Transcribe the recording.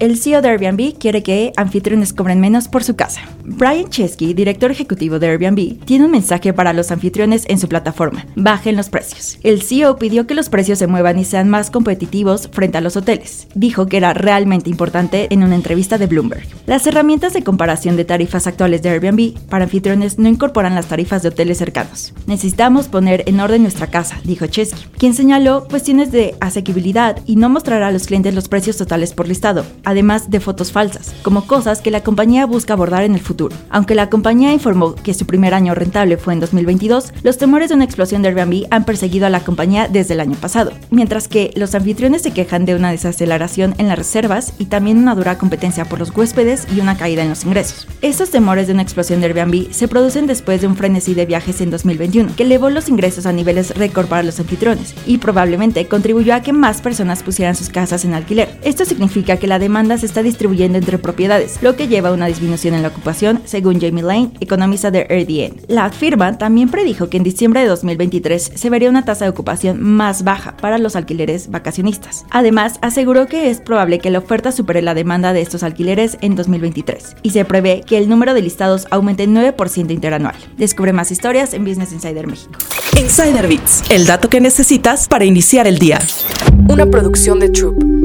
El CEO de Airbnb quiere que anfitriones cobren menos por su casa. Brian Chesky, director ejecutivo de Airbnb, tiene un mensaje para los anfitriones en su plataforma. Bajen los precios. El CEO pidió que los precios se muevan y sean más competitivos frente a los hoteles. Dijo que era realmente importante en una entrevista de Bloomberg. Las herramientas de comparación de tarifas actuales de Airbnb para anfitriones no incorporan las tarifas de hoteles cercanos. Necesitamos poner en orden nuestra casa, dijo Chesky, quien señaló cuestiones de asequibilidad y no mostrará a los clientes los precios totales por listado, además de fotos falsas, como cosas que la compañía busca abordar en el futuro. Aunque la compañía informó que su primer año rentable fue en 2022, los temores de una explosión de Airbnb han perseguido a la compañía desde el año pasado, mientras que los anfitriones se quejan de una desaceleración en las reservas y también una dura competencia por los huéspedes y una caída en los ingresos. Estos temores de una explosión de Airbnb se producen después de un frenesí de viajes en 2021, que elevó los ingresos a niveles récord para los anfitriones y probablemente contribuyó a que más personas pusieran sus casas en alquiler. Esto significa que la demanda se está distribuyendo entre propiedades, lo que lleva a una disminución en la ocupación, según Jamie Lane, economista de RDN. La firma también predijo que en diciembre de 2023 se vería una tasa de ocupación más baja para los alquileres vacacionistas. Además, aseguró que es probable que la oferta supere la demanda de estos alquileres en 2023 y se prevé que el número de listados aumente 9% interanual. Descubre más historias en Business Insider México. Insider Bits, el dato que necesitas para iniciar el día. Una producción de Troop.